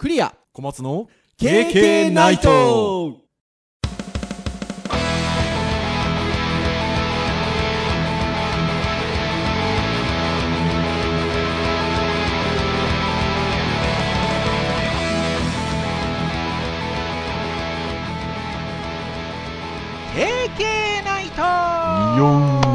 クリア。小松の KK ナイト。ナイ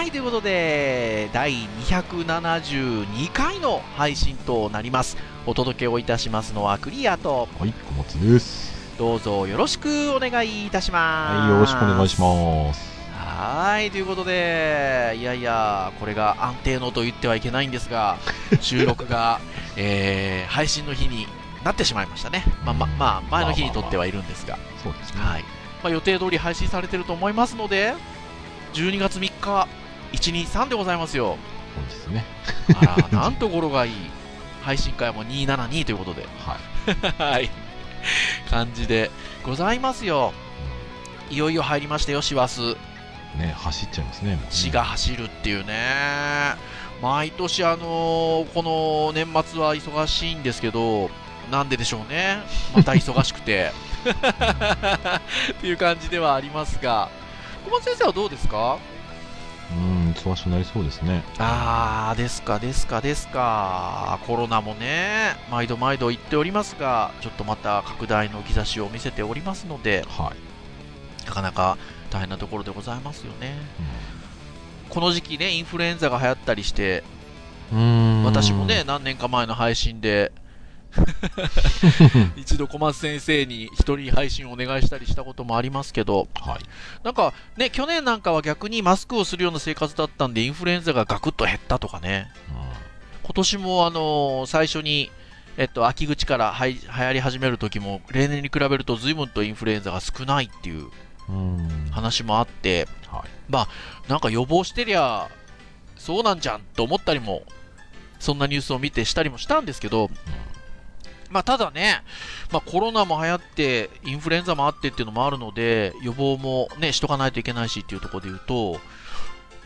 はいということで第272回の配信となりますお届けをいたしますのはクリアとはい、小松です。どうぞよろしくお願いいたしますはい、よろしくお願いします。はいということでいやいやこれが安定のと言ってはいけないんですが 収録が、えー配信の日になってしまいましたねまあままあ前の日にとってはいるんですが、そうですね。はいまあ、予定通り配信されてると思いますので、12月3日、123でございますよ。そうですね。あら、なんと語呂がいい。配信会も272ということで、はい。はい。感じでございますよ。いよいよ入りましたよ、師走。ね、走っちゃいますね。ね死が走るっていうね。毎年、あのーこの年末は忙しいんですけど、なんででしょうね。また忙しくて。っていう感じではありますが、小松先生はどうですか？うん、忙しくなりそうですね。あー、ですか、ですか、ですか。コロナもね、毎度毎度言っておりますが、ちょっとまた拡大の兆しを見せておりますので、はい。なかなか大変なところでございますよね。この時期ね、インフルエンザが流行ったりして、うん。私もね、、何年か前の配信で、一度小松先生に一人配信をお願いしたりしたこともありますけど、はい。なんかね、去年なんかは逆にマスクをするような生活だったんで、インフルエンザがガクッと減ったとかね、今年もあのー最初に、えっと、秋口からはい流行り始める時も、例年に比べると随分とインフルエンザが少ないっていううん。うん。話もあって、はい。なんか予防してりゃ、そうなんじゃんと思ったりも、そんなニュースを見てしたりもしたんですけど、まあ、ただね、まあ、コロナも流行って、インフルエンザもあってっていうのもあるので、予防もね、しとかないといけないしっていうところで言うと、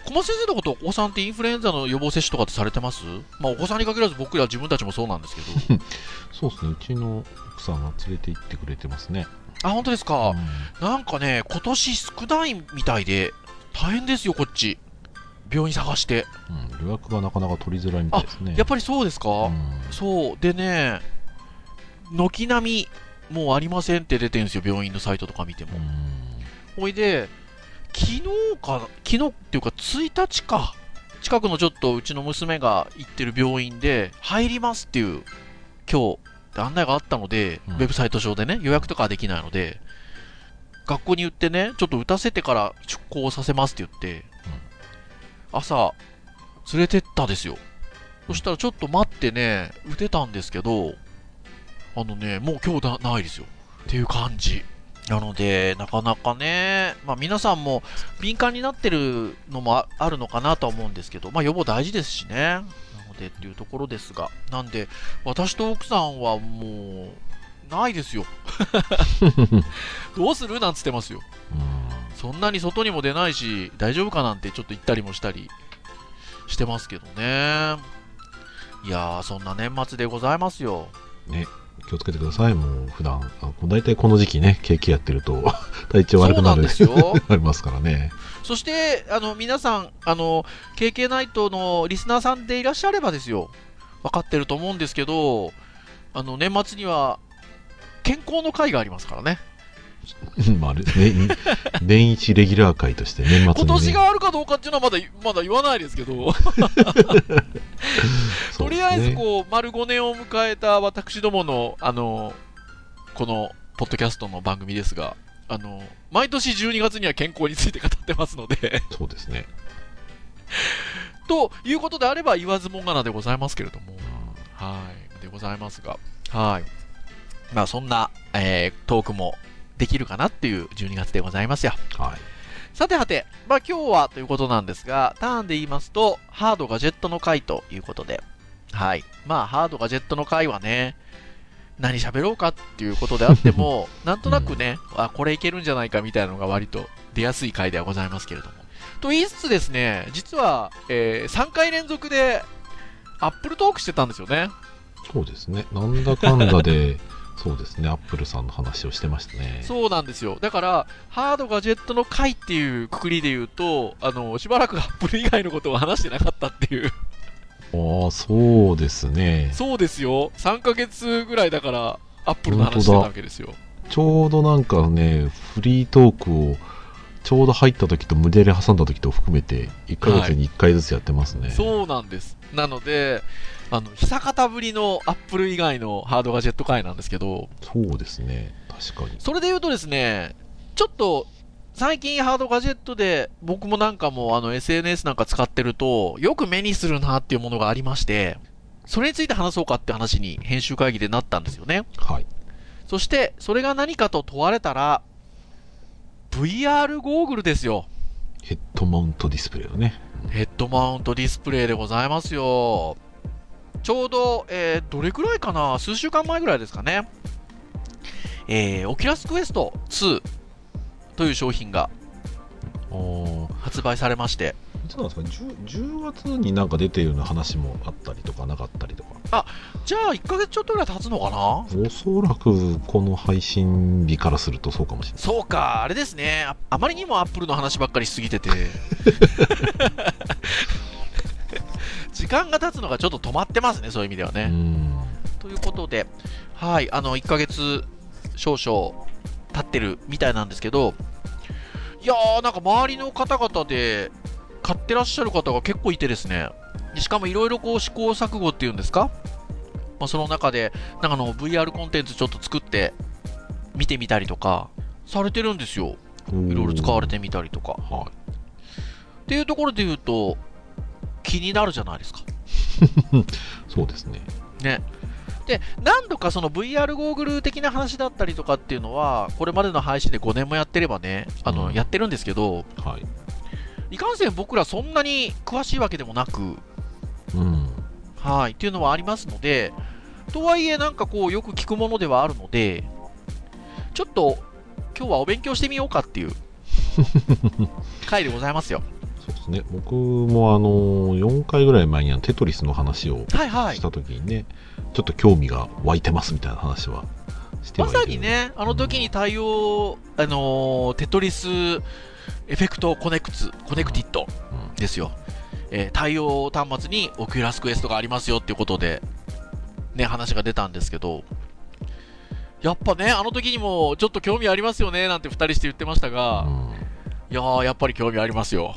小松先生のこと、お子さんってインフルエンザの予防接種とかってされてます？まあ、お子さんに限らず僕ら自分たちもそうなんですけど。そうですね。うちの奥さんが連れて行ってくれてますね。あ、本当ですか？うんなんかね、今年少ないみたいで、大変ですよ、こっち。病院探して。うん。予約がなかなか取りづらいみたいですね。やっぱりそうですか、うんそう。でね、軒並み、もうありませんって出てるんですよ、病院のサイトとか見ても。うん。ほいで、昨日か、昨日っていうか1日か、近くのちょっとうちの娘が行ってる病院で、入りますっていう、今日、案内があったので、うんウェブサイト上でね、予約とかはできないので、学校に言ってね、ちょっと打たせてから出校させますって言って、朝、連れてったですよ。そしたらちょっと待ってね、打てたんですけど、あのね、もう今日なないですよ。っていう感じ。なので、なかなかね、まあ皆さんも敏感になってるのもああるのかなとは思うんですけど、まあ予防大事ですしね。なのでっていうところですが、なんで、私と奥さんはもう、ないですよ。どうするなんつってますよ。うん。そんなに外にも出ないし、大丈夫かなんてちょっと言ったりもしたりしてますけどね。いやー、そんな年末でございますよ。ね。気をつけてください。もう普段、あ大体この時期ね、ケーキやってると 体調悪くなるそうなんですよ。ありますからね。そして、あの、皆さん、あの、KK ナイトのリスナーさんでいらっしゃればですよ。分かってると思うんですけど、あの、年末には、健康の会がありますからね。まあ、ね、年一レギュラー会として年末に、ね、今年があるかどうかっていうのはまだ、まだ言わないですけど、とりあえずこう、丸5年を迎えた私どもの、あの、この、ポッドキャストの番組ですが、あの、毎年12月には健康について語ってますので、うそうですね、ということであれば言わずもがなでございますけれども、はい、でございますが、はい。まあそんな、えートークもできるかなっていう12月でございますよ。はいさてはて、まあ今日はということなんですが、ターンで言いますと、ハードガジェットの回ということで、はい。まあハードガジェットの回はね、何喋ろうかっていうことであっても、なんとなくね、あ、これいけるんじゃないかみたいなのが割と出やすい回ではございますけれども。と言いつつですね、実は、え3回連続で、アップルトークしてたんですよね。そうですね。なんだかんだで、そうですね。アップルさんの話をしてましたね。そうなんですよ。だから、ハードガジェットの回っていうくくりで言うと、あの、しばらくアップル以外のことを話してなかったっていう。ああ、そうですね。そうですよ。3ヶ月ぐらいだから、アップルの話してたわけですよ。ちょうどなんかね、フリートークを、ちょうど入った時と無理やり挟んだ時と含めて、1ヶ月に1回ずつやってますね。そうなんです。なので、あの、久方ぶりのアップル以外のハードガジェット回なんですけど、そうですね。確かに。それで言うとですね、ちょっと、最近ハードガジェットで僕もなんかもあの SNS なんか使ってると、よく目にするなっていうものがありまして、それについて話そうかって話に編集会議でなったんですよね。はい。そして、それが何かと問われたら、VR ゴーグルですよ。ヘッドマウントディスプレイのね。ヘッドマウントディスプレイでございますよ。ちょうど、えーどれくらいかな？数週間前ぐらいですかね。えー、 Oculus Quest 2という商品がああ、発売されまして、いつなんですか？10, 10月になんか出てるような話もあったりとかなかったりとか。じゃあ1ヶ月ちょっとぐらい経つのかな？おそらくこの配信日からするとそうかもしれない。そうか、あれですね。ああまりにもアップルの話ばっかりしすぎてて。時間が経つのがちょっと止まってますね、そういう意味ではね。うん。ということで、はい、あの、1ヶ月少々経ってるみたいなんですけど、いやー、なんか周りの方々で買ってらっしゃる方が結構いてですね、でしかもいろいろこう試行錯誤っていうんですか、まあ、その中で、なんかあの VR コンテンツちょっと作って見てみたりとか、されてるんですよ。いろいろ使われてみたりとか。はっていうところで言うと、気になるじゃないですか。い。そうですね。ね。で、何度かその VR ゴーグル的な話だったりとかっていうのは、これまでの配信で5年もやってればね、あの、うんやってるんですけど、はい。いかんせん僕らそんなに詳しいわけでもなく、うん。はい、っていうのはありますので、とはいえなんかこうよく聞くものではあるので、ちょっと今日はお勉強してみようかっていう 回でございますよ。ですね。僕もあの、4回ぐらい前にあのテトリスの話をはいはいし。たときにね、ちょっと興味が湧いてますみたいな話はしてはまさにね、あの時に対応、あのーテトリスEffect Connect、Connected うんですよ。えー対応端末に Oculus Quest がありますよっていうことで、ね、話が出たんですけど、やっぱね、あの時にもちょっと興味ありますよね、なんて二人して言ってましたが、うんいやー、やっぱり興味ありますよ。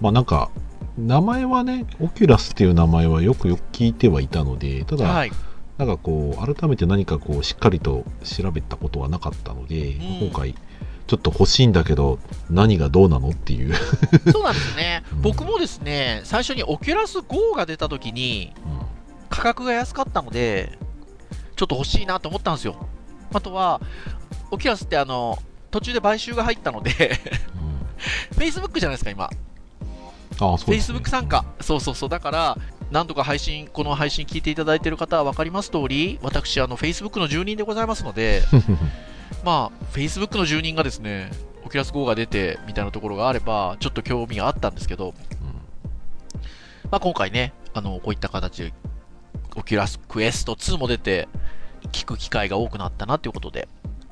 まあなんか、名前はね、 Oculus っていう名前はよくよく聞いてはいたので、ただ、はい。なんかこう、改めて何かこう、しっかりと調べたことはなかったので、うん今回、ちょっと欲しいんだけど、何がどうなのっていう。そうなんですねうん。僕もですね、最初にオキュラス GO が出た時に、価格が安かったので、ちょっと欲しいなと思ったんですよ。あとは、オキュラスってあの、途中で買収が入ったので、うん Facebook じゃないですか、今。ああ、そうですね Facebook 参加。そうそうそう。だから、何度か配信、この配信聞いていただいている方は分かります通り、私、あの、Facebook の住人でございますので、まあ、Facebook の住人がですね、 Oculus Go が出て、みたいなところがあれば、ちょっと興味があったんですけど、まあ、今回ね、あの、こういった形で、 Oculus Quest 2も出て、聞く機会が多くなったなということで、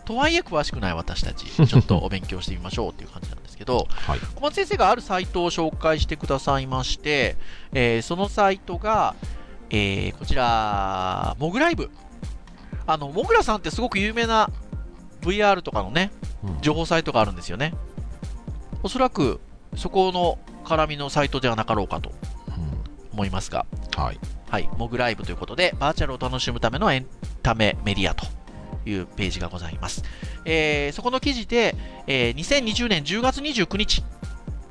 とはいえ詳しくない私たち、ちょっとお勉強してみましょうっていう感じなんですけど、はい。小松先生があるサイトを紹介してくださいまして、えーそのサイトが、えーこちら、 MoguLive。あの、モグラさんってすごく有名な VR とかのね、うん情報サイトがあるんですよね。おそらく、そこの絡みのサイトではなかろうかと思いますが、うんはい。はい、モグライブということで、バーチャルを楽しむためのエンタメメディアというページがございます。えーそこの記事で、えー2020年10月29日、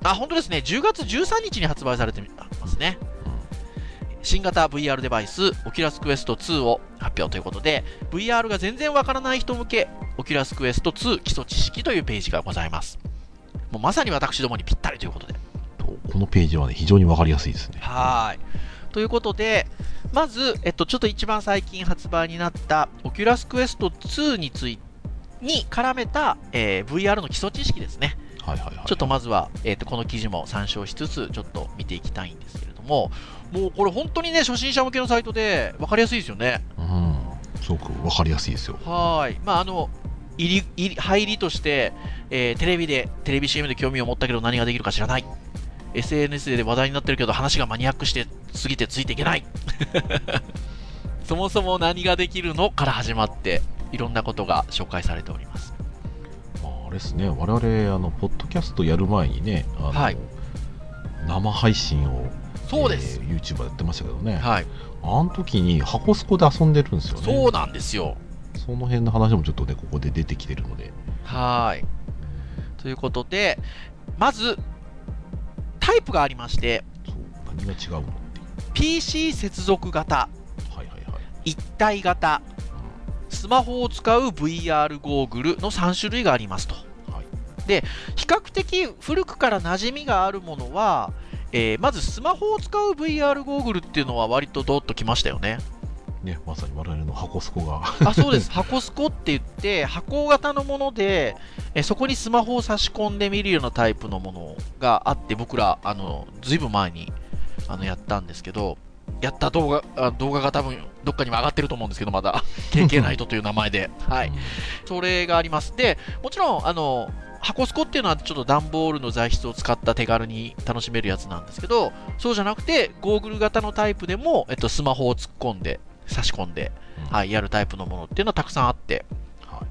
あ、本当ですね、10月13日に発売されてますね。新型 VR デバイス、 Oculus Quest 2を発表ということで、VR が全然わからない人向け、 Oculus Quest 2基礎知識というページがございます。もうまさに私どもにぴったりということで。とこのページはね、非常にわかりやすいですね。はーい。ということで、まず、えっと、ちょっと一番最近発売になった、Oculus Quest 2についに絡めた、えー VR の基礎知識ですね。はいはいはい。ちょっとまずは、えっと、この記事も参照しつつ、ちょっと見ていきたいんですけれども、もうこれ本当にね、初心者向けのサイトで分かりやすいですよね。うん。すごくわかりやすいですよ。はい。まあ、あの、入り、入り入りとして、えーテレビで、テレビ CM で興味を持ったけど何ができるか知らない。SNS で話題になってるけど話がマニアックしてすぎてついていけない。そもそも何ができるのから始まって、いろんなことが紹介されております。まあ、あれですね、我々、あの、ポッドキャストやる前にね、あの、はい生配信を、そうです。えー YouTuber でやってましたけどね、はい。あの時に箱スコで遊んでるんですよね。そうなんですよ。その辺の話もちょっとね、ここで出てきてるので。はーい。ということで、まず、タイプがありまして、何が違うの。PC 接続型、はいはいはい。一体型、スマホを使う VR ゴーグルの3種類がありますと。はい比較的古くから馴染みがあるものは、えーまずスマホを使う VR ゴーグルっていうのは割とドッときましたよね。ね、まさに我々の箱スコが。あ、そうです。箱スコって言って、箱型のもので、えそこにスマホを差し込んで見るようなタイプのものがあって、僕ら、あの、ずいぶん前に、あの、やったんですけど、やった動画、あ動画が多分、どっかにも上がってると思うんですけど、まだ。KK ナイトという名前で。はい。うんそれがあります。で、もちろん、あの、箱スコっていうのはちょっと段ボールの材質を使った手軽に楽しめるやつなんですけど、そうじゃなくて、ゴーグル型のタイプでも、えっと、スマホを突っ込んで、差し込んで、うんはい、やるタイプのものっていうのはたくさんあって、はい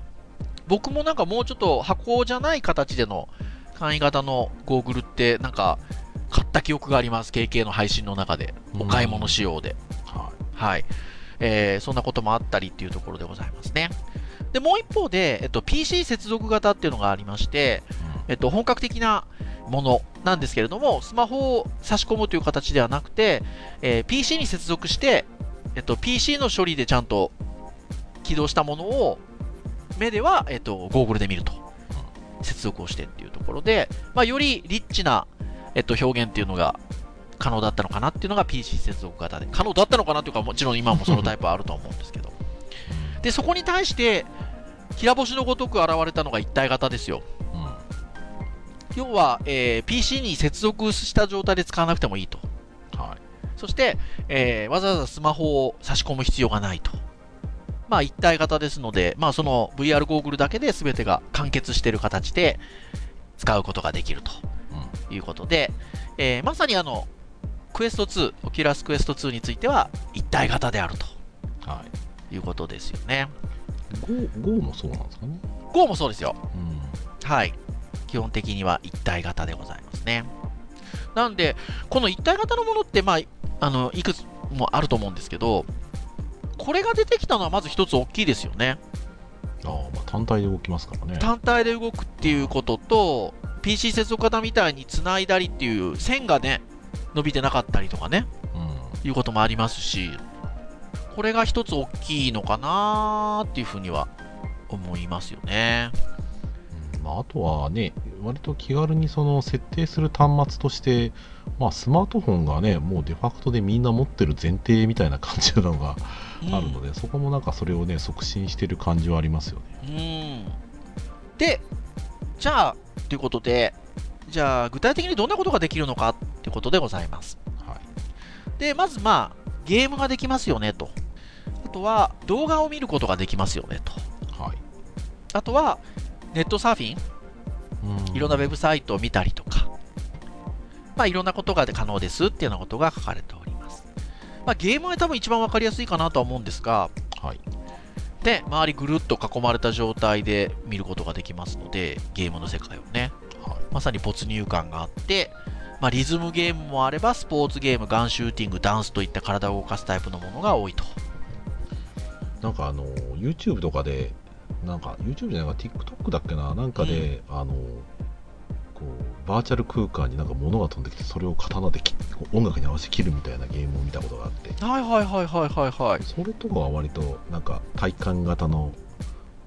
僕もなんかもうちょっと箱じゃない形での簡易型のゴーグルってなんか買った記憶があります。KK の配信の中で。お買い物仕様で。ははい。えーそんなこともあったりっていうところでございますね。で、もう一方で、えっと、PC 接続型っていうのがありまして、い。うんえっと、本格的なものなんですけれども、スマホを差し込むという形ではなくて、えー PC に接続して、えっと、PC の処理でちゃんと起動したものを、目では、えっと、ゴーグルで見ると。接続をしてっていうところで、まあ、よりリッチな、えっと、表現っていうのが可能だったのかなっていうのが PC 接続型で。可能だったのかなっていうか、もちろん今もそのタイプはあると思うんですけど。で、そこに対して、平星のごとく現れたのが一体型ですよ。うんうん要は、えー PC に接続した状態で使わなくてもいいと。はい。そして、えーわざわざスマホを差し込む必要がないと。まあ一体型ですので、まあその VR ゴーグルだけで全てが完結している形で使うことができるということで、えーまさにあの、 Quest 2、Oculus Quest 2については一体型であるとはい。いうことですよね。Go, Go もそうなんですかね？Go もそうですよ。うん。はい。基本的には一体型でございますね。なんで、この一体型のものって、まあ、あの、いくつもあると思うんですけど、これが出てきたのはまず一つ大きいですよね。ああ、まあ単体で動きますからね。単体で動くっていうことと、PC 接続型みたいに繋いだりっていう線がね、伸びてなかったりとかね、うん。いうこともありますし、これが一つ大きいのかなーっていうふうには思いますよね。うんまあ、あとはね、割と気軽にその設定する端末として、まあ、スマートフォンがね、もうデファクトでみんな持ってる前提みたいな感じなのがうんあるので、そこもなんかそれをね、促進してる感じはありますよね。うん。で、じゃあ、ということで、じゃあ、具体的にどんなことができるのかっていうことでございます。はい。で、まずまあ、ゲームができますよねと。あとは、動画を見ることができますよねと。はい。あとは、ネットサーフィン？うんいろんなウェブサイトを見たりとか、まあ、いろんなことが可能ですっていうようなことが書かれております。まあ、ゲームは多分一番わかりやすいかなとは思うんですが、はい。で、周りぐるっと囲まれた状態で見ることができますので、ゲームの世界をね。はい。まさに没入感があって、まあ、リズムゲームもあれば、スポーツゲーム、ガンシューティング、ダンスといった体を動かすタイプのものが多いと。なんかあの、YouTube とかで、なんか YouTube じゃないか TikTok だっけな、なんかで、あの、こう、バーチャル空間になんか物が飛んできて、それを刀で音楽に合わせて切るみたいなゲームを見たことがあって、はいはいはいはいはいはい。それとかは割となんか体感型の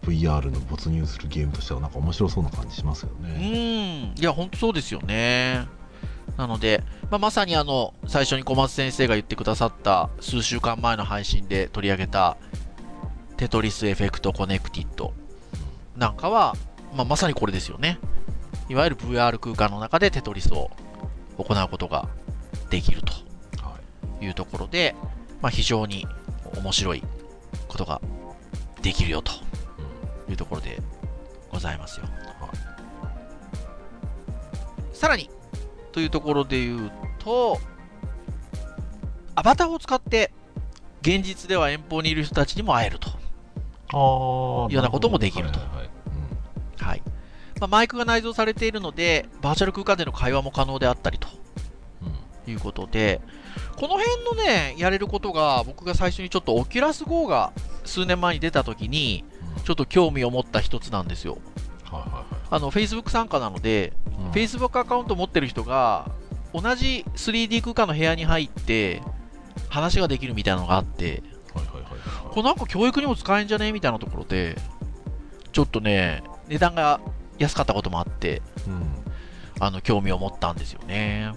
VR の没入するゲームとしてはなんか面白そうな感じしますようね。ん。いや、ほんとそうですよね。なので、まあ、まさにあの、最初に小松先生が言ってくださった、数週間前の配信で取り上げた、 Tetris Effect Connected なんかは、まあ、まさにこれですよね。いわゆる VR 空間の中でテトリスを行うことができると。いうところで、まあ、非常に面白いことができるよというところでございますよ。さらに、というところで言うと、アバターを使って、現実では遠方にいる人たちにも会えると。いうようなこともできると。はいはいはい。はい。まあ、マイクが内蔵されているので、バーチャル空間での会話も可能であったりと。うん。うんいうことで、この辺のね、やれることが、僕が最初にちょっとオキュラス GO が数年前に出た時に、ちょっと興味を持った一つなんですよ。はいはいはい。あの、Facebook 参加なので、うん。Facebook アカウント持ってる人が、同じ 3D 空間の部屋に入って、話ができるみたいなのがあって、はいはいこれなんか教育にも使えんじゃね？みたいなところで、ちょっとね、値段が安かったこともあって、うんあの、興味を持ったんですよね。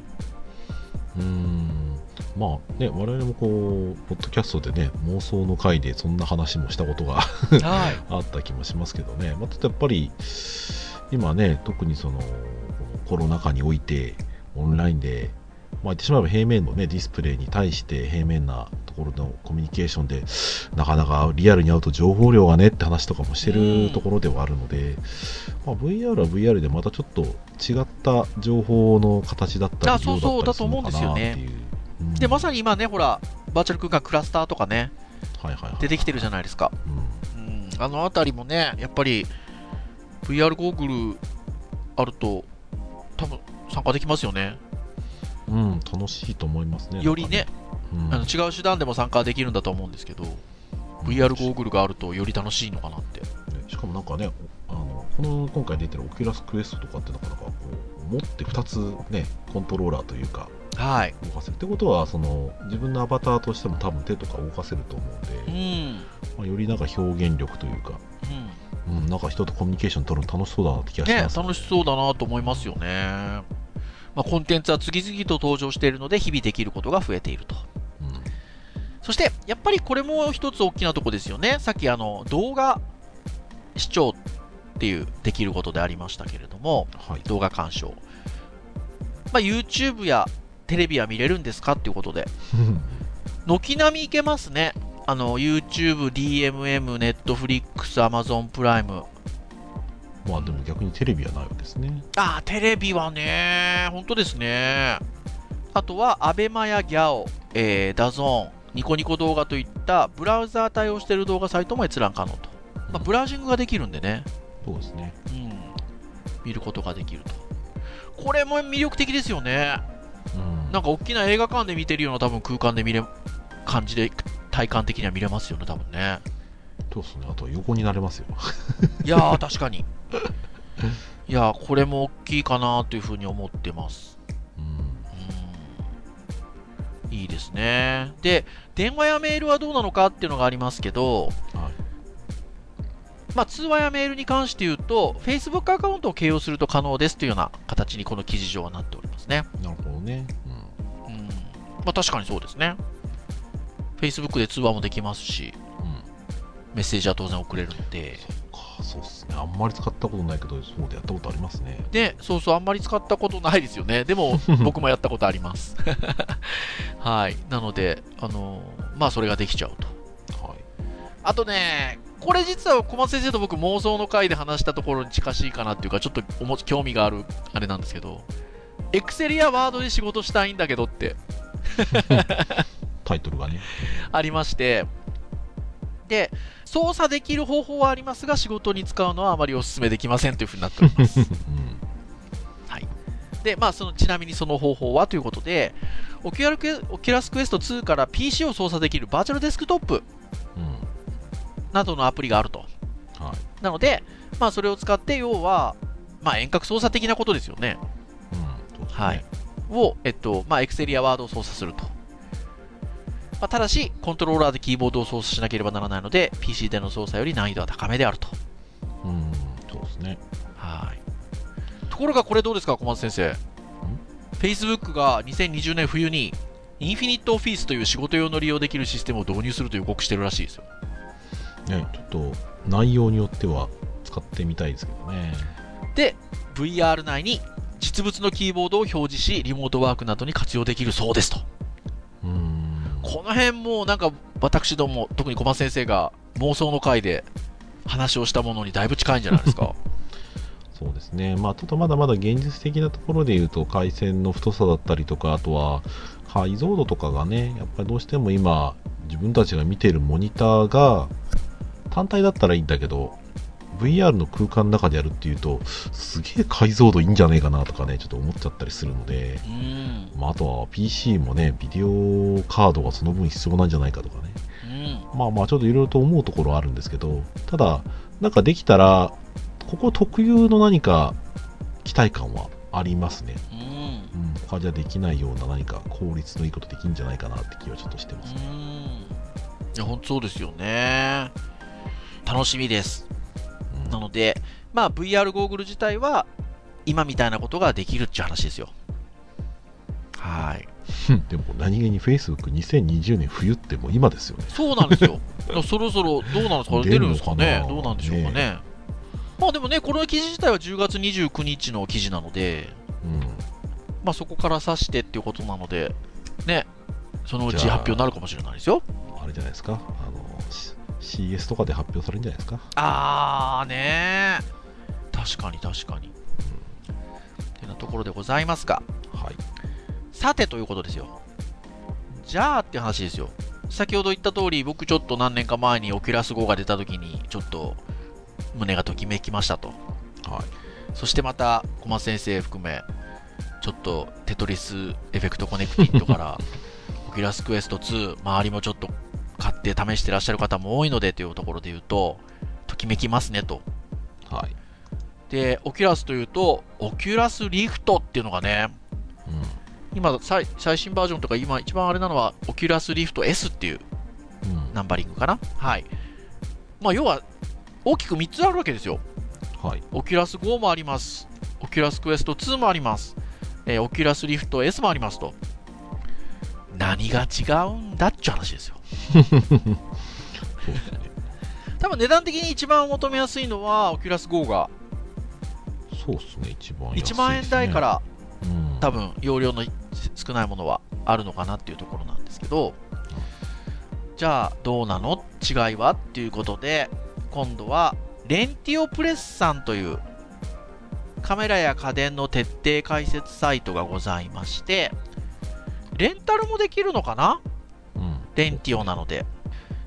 うーんまあね、我々もこう、ポッドキャストでね、妄想の回でそんな話もしたことがはい。あった気もしますけどね、まあ、ちょっとやっぱり、今ね、特にそのコロナ禍において、オンラインで、まあ、言ってしまえば平面のね、ディスプレイに対して平面なところのコミュニケーションで、なかなかリアルに会うと情報量がねって話とかもしてうんるところではあるので、まあ、VR は VR でまたちょっと違った情報の形だったり、あそうそう量ったりするのかなだと思うんですよねっていううんで、まさに今ね、ほら、バーチャル空間クラスターとかね、はいはいはい出てきてるじゃないですか。うんうん。あのあたりもね、やっぱり、VR ゴーグルあると、多分参加できますよね。うん、楽しいと思いますね。よりね、うん、あの違う手段でも参加できるんだと思うんですけど、VR ゴーグルがあるとより楽しいのかなって。ねしかもなんかね、あのこの今回出てる Oculus Quest とかってなかなかこう持って2つね、コントローラーというかはい。動かせる。ってことは、その自分のアバターとしても多分手とか動かせると思うんで、ん。まあ、よりなんか表現力というか、うん。うん、なんか人とコミュニケーション取るの楽しそうだなって気がしね、ます、楽しそうだなと思いますよね。まあ、コンテンツは次々と登場しているので、日々できることが増えていると。うんそして、やっぱりこれも一つ大きなとこですよね。さっきあの、動画視聴っていうできることでありましたけれども、はい。動画鑑賞。まあ、YouTube やテレビは見れるんですかっていうことで、軒並みいけますね。あの、YouTube、DMM、Netflix、Amazon プライム。まあでも逆にテレビはないわけですね。ああ、テレビはね、本当ですね。あとは、 ABEMA や GYAO、えー、 DAZN、ニコニコ動画といったブラウザー対応している動画サイトも閲覧可能と。まあ、ブラウジングができるんでね、そうですね。うん、見ることができると。これも魅力的ですよね。うん。なんか大きな映画館で見てるような多分空間で見れ、感じで、体感的には見れますよね、多分ね。そうですね。あと横になれますよ。いやー、確かに。いやー、これも大きいかなというふうに思ってます。うん。うんいいですね。で、電話やメールはどうなのかっていうのがありますけど、はい。まあ、通話やメールに関して言うと、Facebook アカウントを併用すると可能ですというような形にこの記事上はなっておりますね。なるほどね。うん。うん。まあ、確かにそうですね。Facebook で通話もできますし、うん。メッセージは当然送れるので、かそうっすね。あんまり使ったことないけど、そうでやったことありますね。で、そうそう、あんまり使ったことないですよね。でも、僕もやったことあります。はい。なので、あのまあ、それができちゃうと。はい。あとね、これ実は小松先生と僕妄想の回で話したところに近しいかなっていうか、ちょっとおも興味があるあれなんですけど、エクセルやワードで仕事したいんだけどって タイトルがね。ありまして、で、操作できる方法はありますが、仕事に使うのはあまりお勧めできませんというふうになっております。うん。はい。で、まあ、その、ちなみにその方法はということで、オキュラオキュラスクエスト2から PC を操作できるバーチャルデスクトップうん。などのアプリがあると。はい。なので、まあ、それを使って、要は、まあ、遠隔操作的なことですよね。うん。ねはい。を、えっと、まあ、エクセルやワードを操作すると。まあ、ただし、コントローラーでキーボードを操作しなければならないので、PC での操作より難易度は高めであると。うん。そうですね。はい。ところがこれどうですか、小松先生？Facebook が2020年冬に、インフィニットオフィスという仕事用の利用できるシステムを導入すると予告してるらしいですよ。ね、ちょっと内容によっては使ってみたいですけどね。で、VR 内に実物のキーボードを表示し、リモートワークなどに活用できるそうですと。うーん。この辺もなんか私ども、特に小松先生が妄想の回で話をしたものにだいぶ近いんじゃないですか。そうですね、まあ、ちょっとまだまだ現実的なところで言うと、回線の太さだったりとか、あとは解像度とかがね、やっぱりどうしても今、自分たちが見ているモニターが単体だったらいいんだけど、VR の空間の中でやるっていうと、すげえ解像度いいんじゃねえかなとかね、ちょっと思っちゃったりするので、うん。まあ、あとは PC もね、ビデオカードがその分必要なんじゃないかとかね、うん。まあまあちょっといろいろと思うところはあるんですけど、ただ、なんかできたら、ここ特有の何か期待感はありますね。うん。うん、他じゃできないような何か効率のいいことできるんじゃないかなって気はちょっとしてます。うん。いや、本当そうですよね。楽しみです。うんなので、まあ VR ゴーグル自体は今みたいなことができるっていう話ですよ。はい。でも何気に Facebook2020 年冬ってもう今ですよね。そうなんですよ。そろそろどうなんですか？出るんですかね？どうなんでしょうかね？まあでもね、この記事自体は10月29日の記事なので、うん。まあそこから指してっていうことなので、ね、そのうち発表になるかもしれないですよ。あれじゃないですか？あの、CS とかで発表されるんじゃないですか？あーねー確かに確かに。ってなところでございますが、はい。さてということですよ。じゃあって話ですよ。先ほど言った通り、僕ちょっと何年か前にオキュラス GO が出た時に、ちょっと胸がときめきましたと。はい。そしてまた小松先生含め、ちょっとテトリスエフェクトコネクティッドから、オキュラスクエスト2、周りもちょっと買って試してらっしゃる方も多いのでというところで言うと、ときめきますねと。はい。で、オキュラスというと、オキュラスリフトっていうのがね、う今最最新バージョンとか今一番あれなのは、オキュラスリフト S っていうん。うん。ナンバリングかな？はい。まあ要は、大きく3つあるわけですよ。はい。オキュラス Go もあります。オキュラスクエスト2もあります。えーオキュラスリフト S もありますと。何が違うんだっちゅう話ですよ。多分値段的に一番求めやすいのは、オキュラス Go が。そうですね、一番安いね。1万円台か、らうん、多分容量の少ないものはあるのかなっていうところなんですけど、じゃあどうなの？違いは？っていうことで、今度はレンティオプレスさんというカメラや家電の徹底解説サイトがございまして、レンタルもできるのかな？うん、レンティオなので。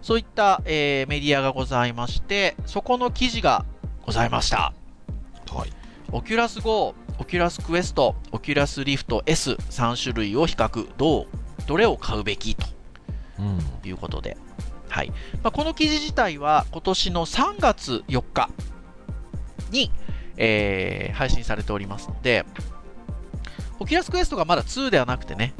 そういった、えーメディアがございまして、そこの記事がございました。はい。オキュラス Go、オキュラスクエスト、オキュラスリフト S3 種類を比較、どう、どれを買うべきとうん。いうことで。はい。まあ、この記事自体は今年の3月4日に、えー配信されておりますので、オキュラスクエストがまだ2ではなくてね、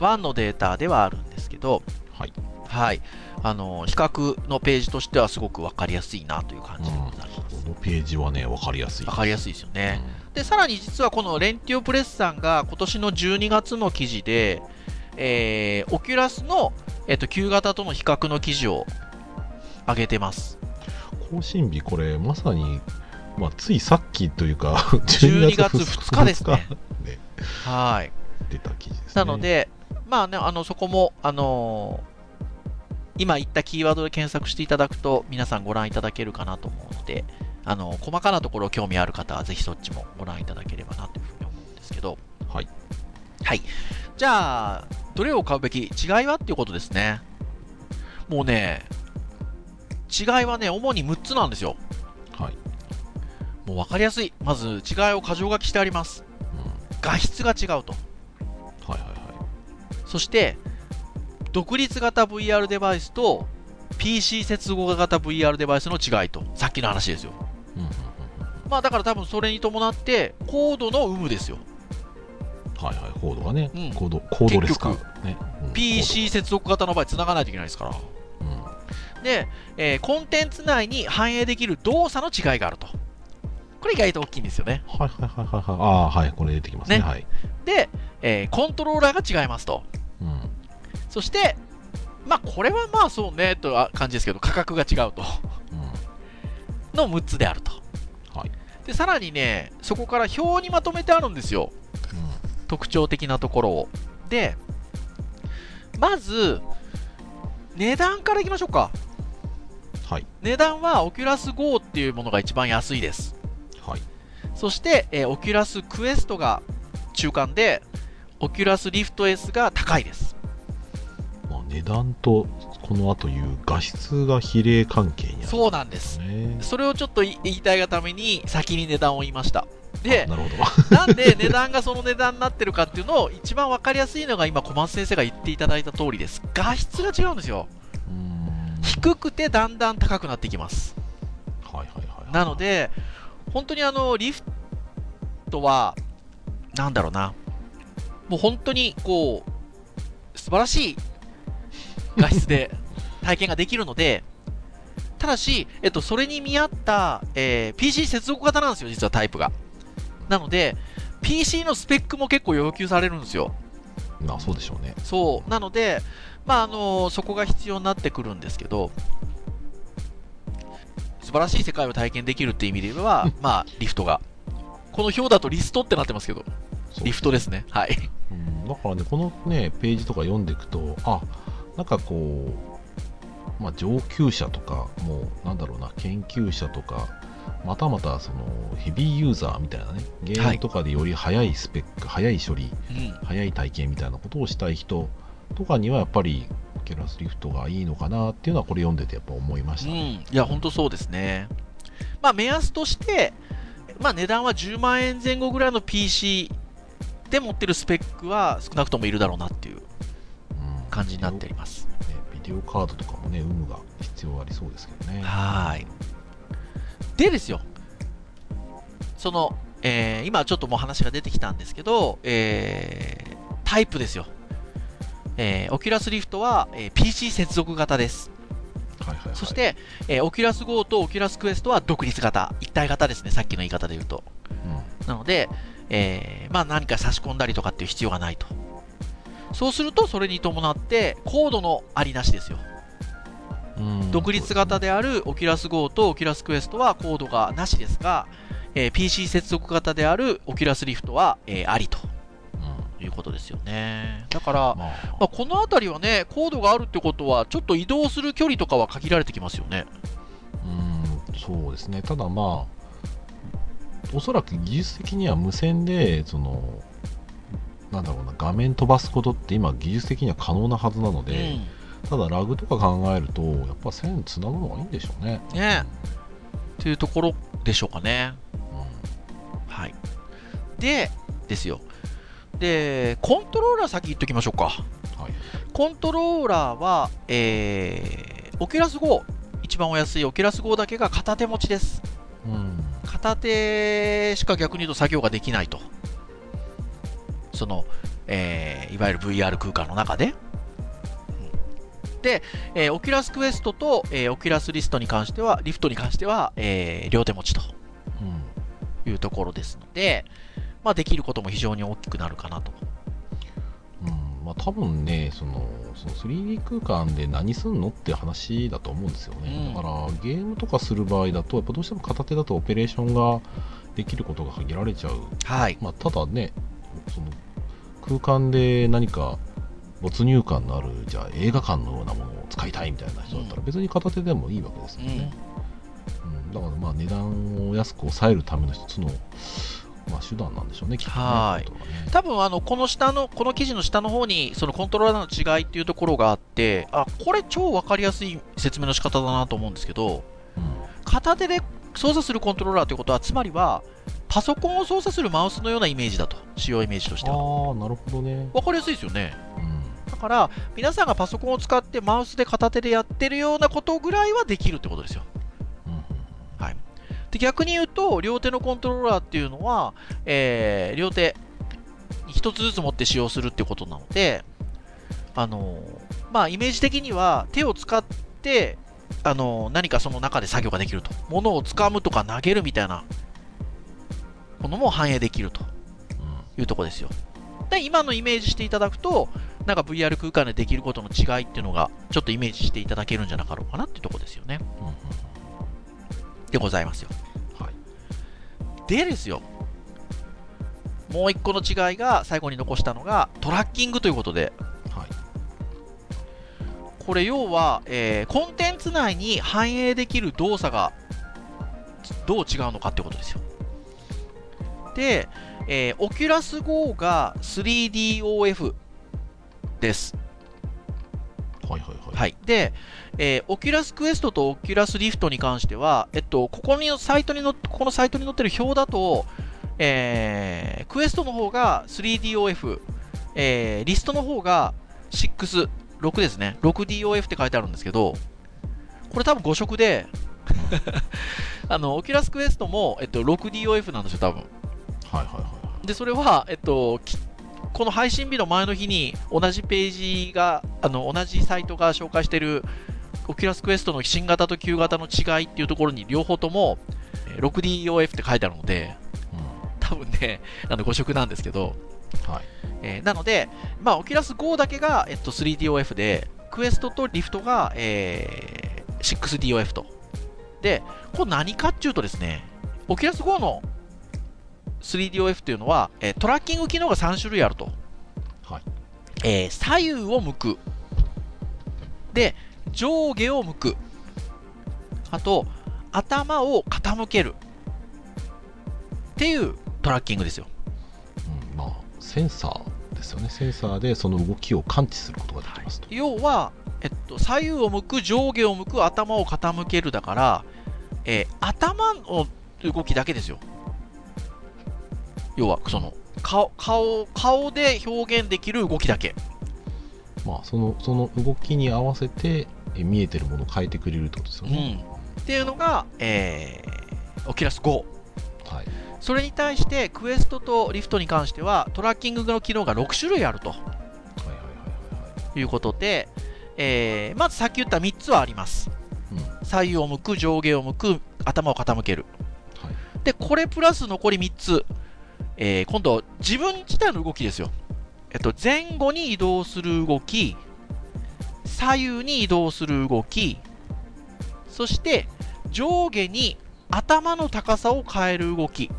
1のデータではあるんですけど、はい。はい。あの、比較のページとしてはすごくわかりやすいなという感じでございます。このページはね、わかりやすい。わかりやすいですよね。で、さらに実はこのレンティオプレスさんが今年の12月の記事で、えー、オキュラスの、えっと、旧型との比較の記事を上げてます。更新日、これ、まさに、まあ、ついさっきというか、12月2日ですね 2日ねはい。出た記事ですね。なの、で、まあね、あの、そこも、あのー今言ったキーワードで検索していただくと、皆さんご覧いただけるかなと思うので、あの、細かなところ興味ある方は、ぜひそっちもご覧いただければなというふうに思うんですけど、はい。はい。じゃあ、どれを買うべき違いはっていうことですね。もうね、違いはね、主に6つなんですよ。はい。もう分かりやすい。まず、違いを箇条書きしてあります。うん。画質が違うと。はいはいはい。そして、独立型 VR デバイスと PC 接合型 VR デバイスの違いと。さっきの話ですよ。うんうんうんまあだから多分それに伴って、コードの有無ですよ。うん。はいはい、コードがね、うんコード、コードレスか。結ね。うん PC 接続型の場合繋がないといけないですから。コードで、えーコンテンツ内に反映できる動作の違いがあると。これ意外と大きいんですよね。うん。はいはいはいはいはい。ああ、はい、これ出てきますね。ねはい。で、えーコントローラーが違いますと。うん。そして、まあこれはまあそうねとは感じですけど、価格が違うと。うん。の6つであると。はい。で、さらにね、そこから表にまとめてあるんですよ。特徴的なところを。で、まず、値段からいきましょうか。はい。値段は、オキュラス Go っていうものが一番安いです。はい。そして、えーオキュラスクエストが中間で、オキュラスリフト S が高いです。まあ、値段とこの後言う画質が比例関係にあるそうなんです。ね。それをちょっと言いたいがために、先に値段を言いました。であ、なるほど。なんで値段がその値段になってるかっていうのを一番わかりやすいのが今小松先生が言っていただいた通りです。画質が違うんですよ。低くてだんだん高くなっていきます。はいはいはい。なの、で、本当にあの、リフトは、なんだろうな。もう本当にこう、素晴らしい画質で 体験ができるので、ただし、えっと、それに見合った、えー PC 接続型なんですよ、実はタイプが。なので、PC のスペックも結構要求されるんですよ。まあそうでしょうね。そう。なので、まあ、あのそこが必要になってくるんですけど、素晴らしい世界を体験できるっていう意味で言えば、まあ、リフトが。この表だとリストってなってますけど、リフトですね。はい。うん、だからね、このね、ページとか読んでいくと、あ、なんかこう、まあ、上級者とか、もう、なんだろうな、研究者とか、またまた、その、ヘビーユーザーみたいなね、ゲームとかでより早いスペック、早い処理、うん。早い体験みたいなことをしたい人とかには、やっぱり、オキュラスリフトがいいのかなっていうのは、これ読んでてやっぱ思いましたね。うん。いや、ほんとそうですね。まあ、目安として、まあ、値段は10万円前後ぐらいの PC で持ってるスペックは少なくともいるだろうなっていううん感じになっております。ねビデオカードとかもね、有無が必要ありそうですけどね。はーい。でですよ、その、えー今ちょっともう話が出てきたんですけど、えータイプですよ。えー、オキュラスリフトは、えー PC 接続型です。はいはいはい。そし、て、えー、オキュラス Go とオキュラスクエストは独立型、一体型ですね、さっきの言い方で言うと。なので、えーまあ何か差し込んだりとかっていう必要がないと。そうすると、それに伴って、コードのありなしですよ。うん独立型であるオキュラス GO とオキュラスクエストはコードがなしですが、えー PC 接続型であるオキュラスリフトは、えーありとうんいうことですよね。だから、まあ、まあ、この辺りはね、コードがあるってことは、ちょっと移動する距離とかは限られてきますよね。うん、そうですね。ただまあ、おそらく技術的には無線で、その、なんだろうな、画面飛ばすことって今技術的には可能なはずなので、ただラグとか考えると、やっぱ線つなぐのがいいんでしょうね。うん。ねっていうところでしょうかね。うんはい。で、ですよ。で、コントローラー先言っときましょうか。はい。コントローラーは、えー、オキュラス Go、一番お安いオキュラス Go だけが片手持ちです。うん。片手しか逆に言うと作業ができないと。その、えー、いわゆる VR 空間の中で。うんで、えー、 Oculus Quest と、えー、 Oculus リストに関しては、リフトに関しては、えー、両手持ちとうん。いうところですので、まあ、できることも非常に大きくなるかなと。うん、まあ多分ね、その、その 3D 空間で何すんのって話だと思うんですよね。うんだからゲームとかする場合だと、やっぱどうしても片手だとオペレーションができることが限られちゃう。はい。まあただね、その空間で何か没入感のある、じゃあ映画館のようなものを使いたいみたいな人だったらうん別に片手でもいいわけですうんよね。。うん、だからまあ値段を安く抑えるための一つの、まあ、手段なんでしょうね、きっとね。はい。ね。多分あのこの下のこの記事の下の方にそのコントローラーの違いっていうところがあってあこれ超分かりやすい説明の仕方だなと思うんですけどうん。片手で操作するコントローラーということはつまりはパソコンを操作するマウスのようなイメージだと使用イメージとしては。ああ、なるほどね。分かりやすいですよね。うん。だから皆さんがパソコンを使ってマウスで片手でやってるようなことぐらいはできるってことですよで逆に言うと両手のコントローラーっていうのは、えー両手一つずつ持って使用するってことなのであのーまあイメージ的には手を使ってあのー何かその中で作業ができると。物を掴むとか投げるみたいなものも反映できるというところですよ。で今のイメージしていただくとなんか VR 空間でできることの違いっていうのがちょっとイメージしていただけるんじゃなかろうかなっていうところですよね。うんうんでございますよはい。でですよ、もう一個の違いが最後に残したのがトラッキングということで、はい。これ要は、えーコンテンツ内に反映できる動作がどう違うのかってことですよ。で、えー、Oculus Go が 3DOF です。はいはいはい。はい。で、えー、Oculus Quest と Oculus Rift に関しては、えっと、ここにサイトにのここのサイトに載ってる表だと、えー、Quest の方が 3DOF、えー、リストの方が6、6ですね。6DOF って書いてあるんですけど、これ多分誤植で、あの、Oculus Quest も、えっと、6DOF なんですよ、多分。はいはいはい。で、それは、えっと、きこの配信日の前の日に同じページが、あの、同じサイトが紹介している、 Oculus Quest の新型と旧型の違いっていうところに両方ともえー 6DOF って書いてあるので、多分ね、あの誤植なんですけど、うん。はい。えーなので、まあ、 Oculus Go だけが、えっと、3DOF で、クエストとリフトが、えー 6DOF と。で、これ何かっていうとですね、オキュラス GO の 3DOF っていうのは、えートラッキング機能が3種類あると。はい。えー左右を向く。で、上下を向く。あと、頭を傾ける。っていうトラッキングですよ。うん、まあ、センサーですよね。センサーでその動きを感知することができますと。要は、えっと、左右を向く、上下を向く、頭を傾けるだから、えー頭の動きだけですよ。要は、その、顔、顔、顔で表現できる動きだけ。まあ、その、その動きに合わせて、え見えてるものを変えてくれるってことですよね。ん。っていうのが、えー、 Oculus Go。はい。それに対して、クエストとリフトに関しては、トラッキングの機能が6種類あるとはいはいはいうことで、えーまずさっき言った3つはあります。うん。は左右を向く、上下を向く、頭を傾ける。い。で、これプラス残り3つ。えー今度、自分自体の動きですよ。えっと、前後に移動する動き、左右に移動する動き、そして、上下に頭の高さを変える動き。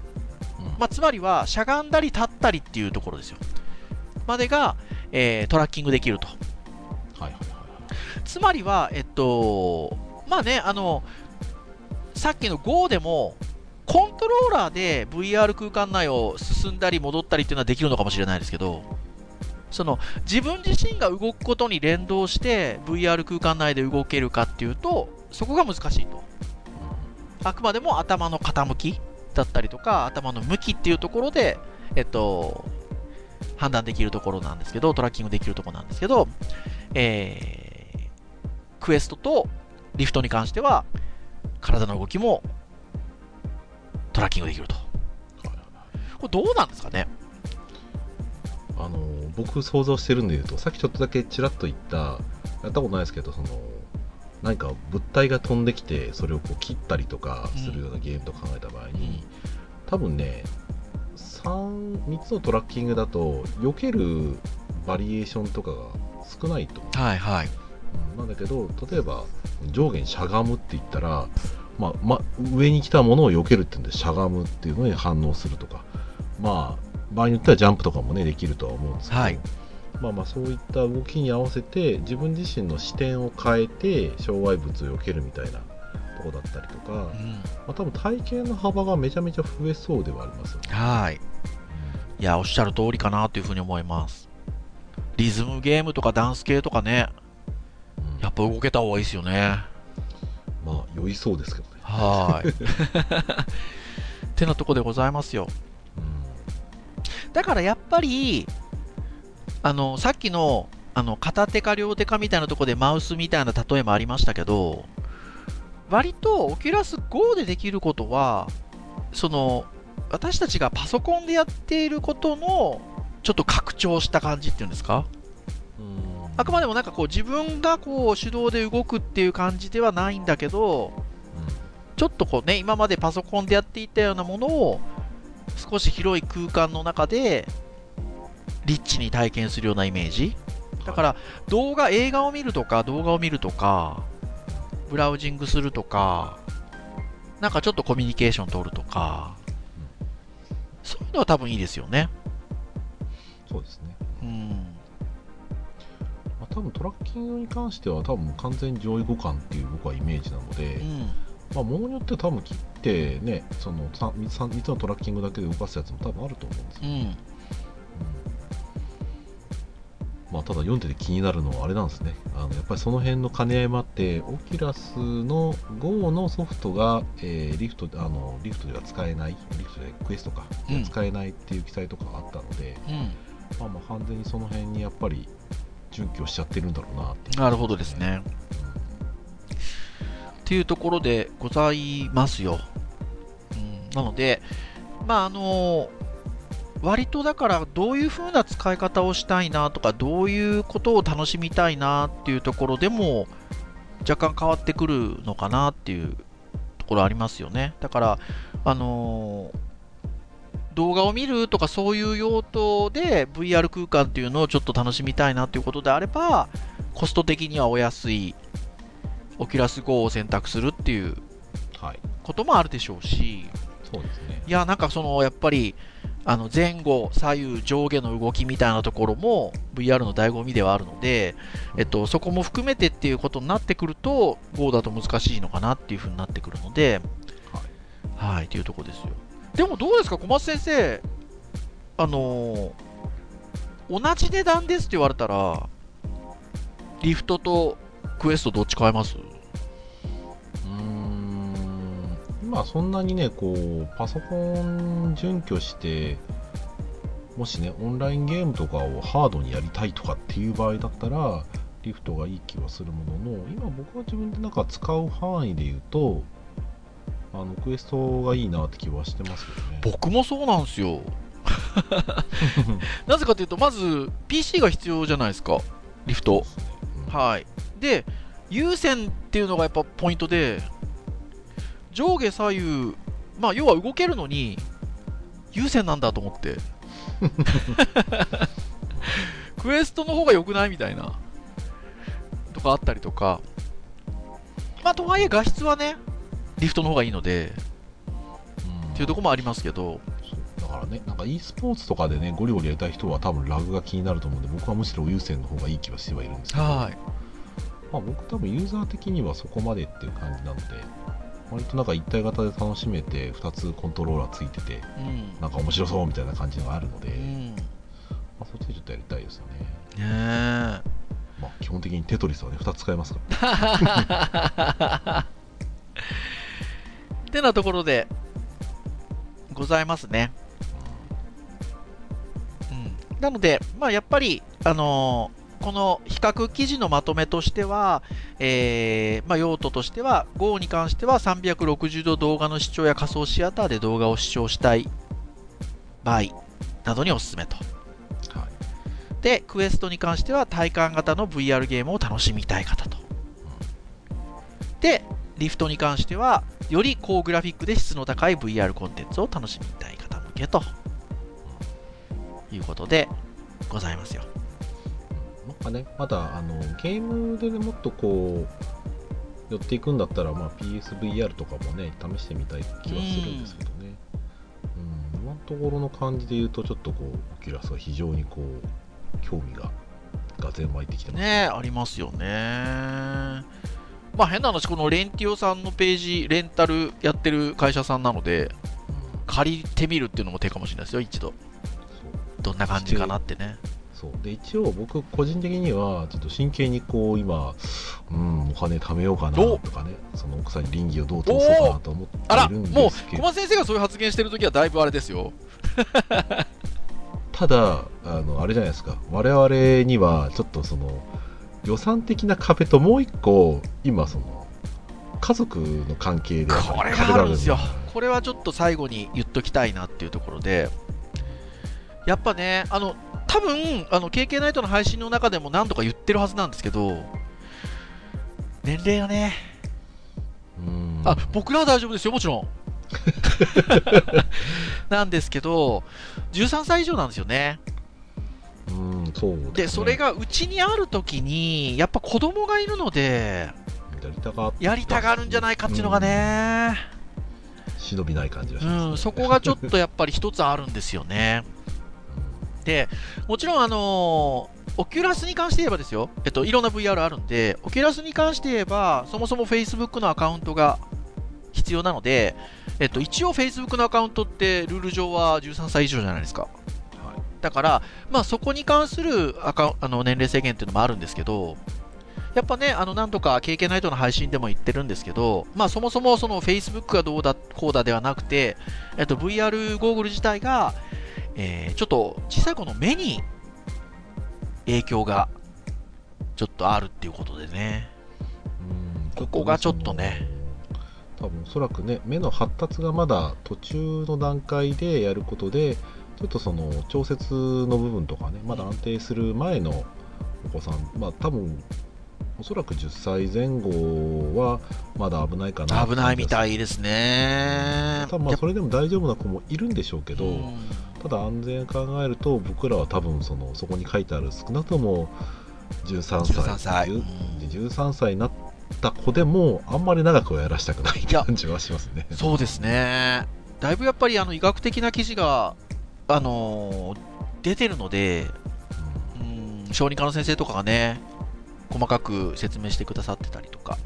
うんまあ、つまりは、しゃがんだり立ったりっていうところですよ。までが、えートラッキングできると。はいはいはいはい。つまりは、えっと、まあね、あの、さっきの GO でも、コントローラーで VR 空間内を進んだり戻ったりっていうのはできるのかもしれないですけど、その自分自身が動くことに連動して VR 空間内で動けるかっていうと、そこが難しいと。あくまでも頭の傾きだったりとか、頭の向きっていうところで、えっと、判断できるところなんですけど、トラッキングできるところなんですけど、えー、クエストとリフトに関しては、体の動きもトラッキングできると。これどうなんですかね？あの僕想像してるんで言うとさっきちょっとだけちらっと言ったやったことないですけどその何か物体が飛んできてそれをこう切ったりとかするようなゲームと考えた場合に、多分ね 3, 3つのトラッキングだと避けるバリエーションとかが少ないと思うはいはい。うんなんだけど例えば上下にしゃがむって言ったら、まあま、上に来たものを避けるっていうんでしゃがむっていうのに反応するとかまあ場合によってはジャンプとかもねできるとは思うんですけど、はいまあまあそういった動きに合わせて自分自身の視点を変えて障害物を避けるみたいなとこだったりとか、まうん、あ、多分体験の幅がめちゃめちゃ増えそうではありますよね。はい。いや、おっしゃる通りかなというふうに思います。リズムゲームとかダンス系とかね、うんやっぱ動けた方がいいですよね。まあ酔いそうですけどね。はーい。ってなとこでございますよ。うんだからやっぱり、あの、さっきの、あの、片手か両手かみたいなところでマウスみたいな例えもありましたけど、割とオキュラス GO でできることは、その、私たちがパソコンでやっていることの、ちょっと拡張した感じっていうんですか？うんあくまでもなんかこう自分がこう手動で動くっていう感じではないんだけど、ちょっとこうね、今までパソコンでやっていたようなものを、少し広い空間の中で、リッチに体験するようなイメージ。だから、動画、映画を見るとか、動画を見るとか、ブラウジングするとか、なんかちょっとコミュニケーション取るとか、そういうのは多分いいですよね。そうですね。多多分トラッキングに関しては多分完全に上位互換っていう僕はイメージなので、うん。まあ、ものによっては多分切ってねその 3, 3, つのトラッキングだけで動かすやつも多分あると思うんですよ、うん。うんまあ、ただ読んでて気になるのはあれなんですねあのやっぱりその辺の兼ね合いもあってオキュラスの GO のソフトが、えーリフトあのリフトでは使えないリフトでクエストか、うん使えないっていう記載とかあったので、うん。まあ、まあ完全にその辺にやっぱり準拠しちゃってるんだろうなってなるほどですね。っていうところでございますよ。うん、なので、まああの割とだからどういう風な使い方をしたいなとかどういうことを楽しみたいなっていうところでも若干変わってくるのかなっていうところありますよね。だから、あの動画を見るとかそういう用途で VR 空間っていうのをちょっと楽しみたいなっていうことであればコスト的にはお安いオキュラス GO を選択するっていうはい。こともあるでしょうし、そうですね。いや、なんかその、やっぱり、あの前後、左右、上下の動きみたいなところも VR の醍醐味ではあるので、えっと、そこも含めてっていうことになってくると、GO だと難しいのかなっていうふうになってくるので、はい、っていうところですよ。でもどうですか、小松先生、あのー同じ値段ですって言われたら、リフトとクエストどっち買えます？うーん。今そんなにねこうパソコン準拠してもしねオンラインゲームとかをハードにやりたいとかっていう場合だったらリフトがいい気はするものの今僕は自分でなんか使う範囲で言うとあのクエストがいいなって気はしてますけどね僕もそうなんですよ。なぜかというと、まず PC が必要じゃないですか、リフト。うんはい。で、有線っていうのがやっぱポイントで、上下左右、まあ、要は動けるのに、有線なんだと思って。クエストの方が良くないみたいな。とかあったりとか。まあ、とはいえ画質はね、リフトの方がいいので、うんっていうところもありますけど、そうだからねなんか e スポーツとかでねゴリゴリやりたい人は多分ラグが気になると思うんで僕はむしろ有線の方がいい気はしてはいるんですけどはい。まあ、僕多分ユーザー的にはそこまでっていう感じなので割となんか一体型で楽しめて2つコントローラーついててうん。なんか面白そうみたいな感じがあるので、うん。ねまあ、そっちでちょっとやりたいですよね、え。まあ、基本的にテトリスはね2つ使えますから、ってなところでございますね。うん、なので、まあ、やっぱり、あのーこの比較記事のまとめとしては、えーまあ、用途としては、GO に関しては360度動画の視聴や仮想シアターで動画を視聴したい場合などにおすすめと。はいで、クエストに関しては体感型の VR ゲームを楽しみたい方と。で、リフトに関しては、より高グラフィックで質の高い VR コンテンツを楽しみたい方向けということでございますよ。なんかねまだあのゲームで、ね、もっとこう寄っていくんだったら、まあ、PSVR とかもね試してみたい気はするんですけどね、うん、今のところの感じで言うとちょっとこうオキュラスは非常にこう興味ががぜん湧いてきてますねありますよね。まあ変な話、このレンティオさんのページ、レンタルやってる会社さんなので、うん借りてみるっていうのも手かもしれないですよ、一度。どんな感じかなってね。そうで一応僕個人的にはちょっと真剣にこう今うんお金貯めようかなとかねその奥さんに倫理をどう通そうかなと思ってあら、いるんもうですけど小松先生がそういう発言してるときはだいぶあれですよ。ただあのあれじゃないですか我々にはちょっとその予算的な壁ともう一個今その家族の関係でこれがあるんですよ。これはちょっと最後に言っときたいなっていうところで、やっぱね、あの、多分、あの、KK ナイトの配信の中でも何度か言ってるはずなんですけど、年齢がね、うんあ、僕らは大丈夫ですよ、もちろん。なんですけど、13歳以上なんですよね。うんそうですね。で、それがうちにあるときに、やっぱ子供がいるので、やりたがやりたがるんじゃないかっていうのがね、忍びない感じがしうます、ね。ん、そこがちょっとやっぱり一つあるんですよね。で、もちろん、あのーオキュラスに関して言えばですよ、えっと、いろんな VR あるんで、オキュラスに関して言えば、そもそも Facebook のアカウントが必要なので、えっと、一応 Facebook のアカウントってルール上は13歳以上じゃないですか。だから、まあ、そこに関するアカあの年齢制限っていうのもあるんですけど、やっぱね、あの何度か KK ナイトの配信でも言ってるんですけど、まあ、そもそもその Facebook がどうだこうだではなくて、えっと、VR ゴーグル自体が、えーちょっと小さい子の目に影響がちょっとあるっていうことでね。うんここがちょっとね。多分おそらくね、目の発達がまだ途中の段階でやることで、ちょっとその調節の部分とかね、まだ安定する前のお子さん、まあ多分おそらく10歳前後はまだ危ないかな危ないみたいいですね。まあそれでも大丈夫な子もいるんでしょうけど、うんただ安全考えると僕らは多分そのそこに書いてある少なくとも13歳13歳。10うんで13歳になった子でもあんまり長くはやらしたくない感じはしますね。そうですね。だいぶやっぱりあの医学的な記事が、あの出てるので、うん、小児科の先生とかがね、細かく説明してくださってたりとか。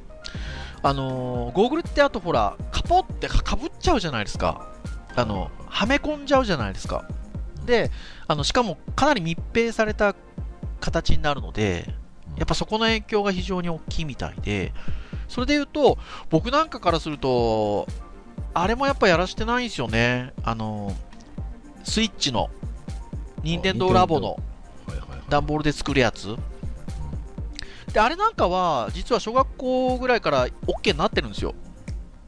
あのゴーグルってあとほら、カポってかぶっちゃうじゃないですか。あの、はめ込んじゃうじゃないですか。で、あの、しかもかなり密閉された形になるので、やっぱそこの影響が非常に大きいみたいで、それで言うと、僕なんかからすると、あれもやっぱやらしてないんですよね。あの、スイッチの、任天堂ラボの段ボールで作るやつ。で、あれなんかは、実は小学校ぐらいから OK になってるんですよ。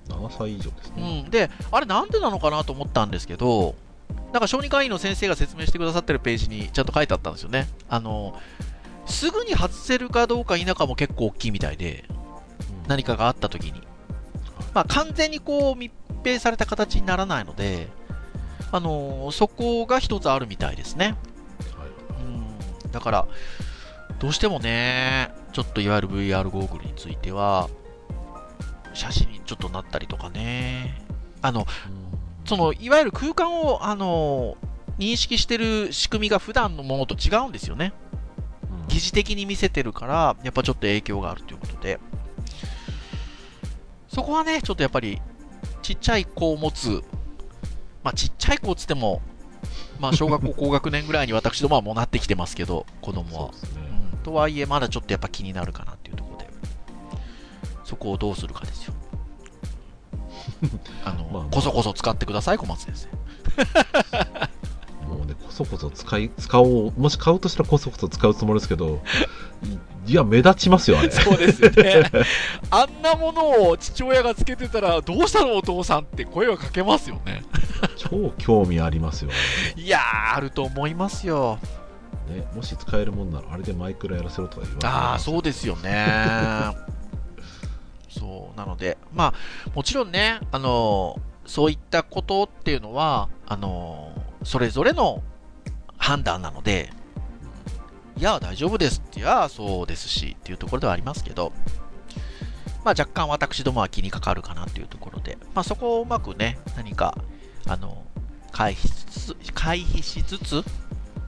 7歳以上ですうね。ん。で、あれなんでなのかなと思ったんですけど、なんか小児科医の先生が説明してくださってるページにちゃんと書いてあったんですよね。あの、すぐに外せるかどうか否かも結構大きいみたいで、うん何かがあった時に。まあ、完全にこう密閉された形にならないので、あのそこが一つあるみたいですね。はいうん。だから、どうしてもね、ちょっといわゆる VR ゴーグルについては、写真にちょっとなったりとかね。あの、その、いわゆる空間を、あの認識してる仕組みが普段のものと違うんですよね。うん疑似的に見せてるから、やっぱちょっと影響があるということで、そこはね、ちょっとやっぱり、ちっちゃい子を持つ、まあ、ちっちゃい子っつっても、まあ、小学校 高学年ぐらいに私どもはもうなってきてますけど、子供は。ね。うん、とはいえ、まだちょっとやっぱ気になるかなっていうところで、そこをどうするかですよ。あの、まあまあこそこそ使ってください、小松先生。もうね、こそこそ使い、使おう、もし買うとしたらこそこそ使うつもりですけど、いいや、目立ちますよ、あれ。そうですよね。あんなものを父親がつけてたら、どうしたのお父さんって声はかけますよね。超興味ありますよ、いやー、あると思いますよ。ね。もし使えるもんなら、あれでマイクラやらせろとか言われてああ、そうですよね。そう、なので、まあ、もちろんね、あのそういったことっていうのは、あのそれぞれの判断なので、いや、大丈夫ですって、いや、そうですし、っていうところではありますけど、まあ、若干私どもは気にかかるかなっていうところで、まあ、そこをうまくね、何か、あの、回避しつつ、回避しつつ、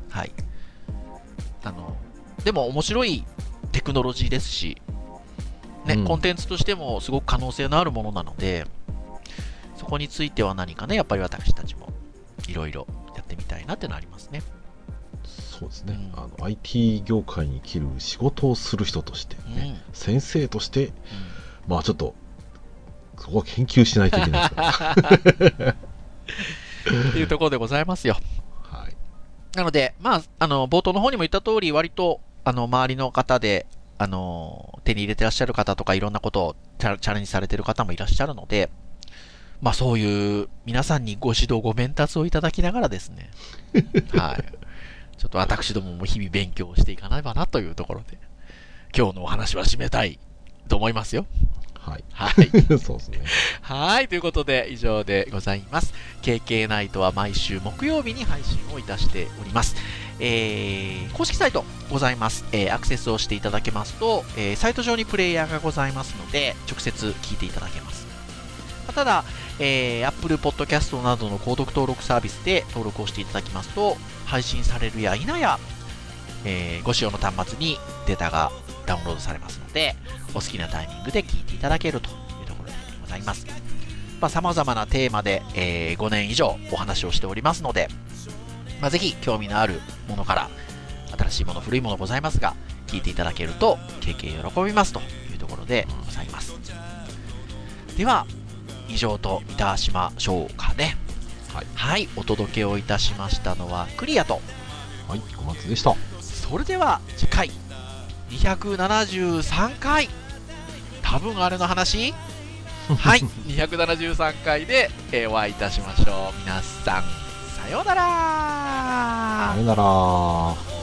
はい。あの、でも面白いテクノロジーですし、ね、うんコンテンツとしてもすごく可能性のあるものなので、そこについては何かね、やっぱり私たちもいろいろやってみたいなっていうのはありますね。そうですね、うん。あの IT 業界に生きる仕事をする人として、ね先生としてまあちょっとそこは研究しないといけないですからうんっていうところでございますよ。はい。なので、まあ、あの、冒頭の方にも言った通り、割と、あの、周りの方で、あの、手に入れてらっしゃる方とか、いろんなことをチャチャレンジされてる方もいらっしゃるので、まあ、そういう、皆さんにご指導、ご鞭達をいただきながらですね、はい。ちょっと私どもも日々勉強をしていかねばなというところで、今日のお話は締めたいと思いますよ。はいはい。そうですねはい、ということで以上でございます。KK ナイトは毎週木曜日に配信をいたしております。えー、公式サイトございます。えー、アクセスをしていただけますと、えー、サイト上にプレイヤーがございますので、直接聞いていただけます。まただ、えー、Apple Podcast などの購読登録サービスで登録をしていただきますと、配信されるや否や、えーご使用の端末にデータがダウンロードされますので、お好きなタイミングで聞いていただけるというところでございます。まあ、様々なテーマで、えー5年以上お話をしておりますので、まあ、ぜひ興味のあるものから、新しいもの、古いものございますが、聞いていただけると、経験喜びますというところでございます。では、以上といたしましょうかね。はい。はい、お届けをいたしましたのはクリアと、はい、小松でした。それでは次回、273回、多分あれの話？はい、273回で、えーお会いいたしましょう。皆さん、さようならさよなら。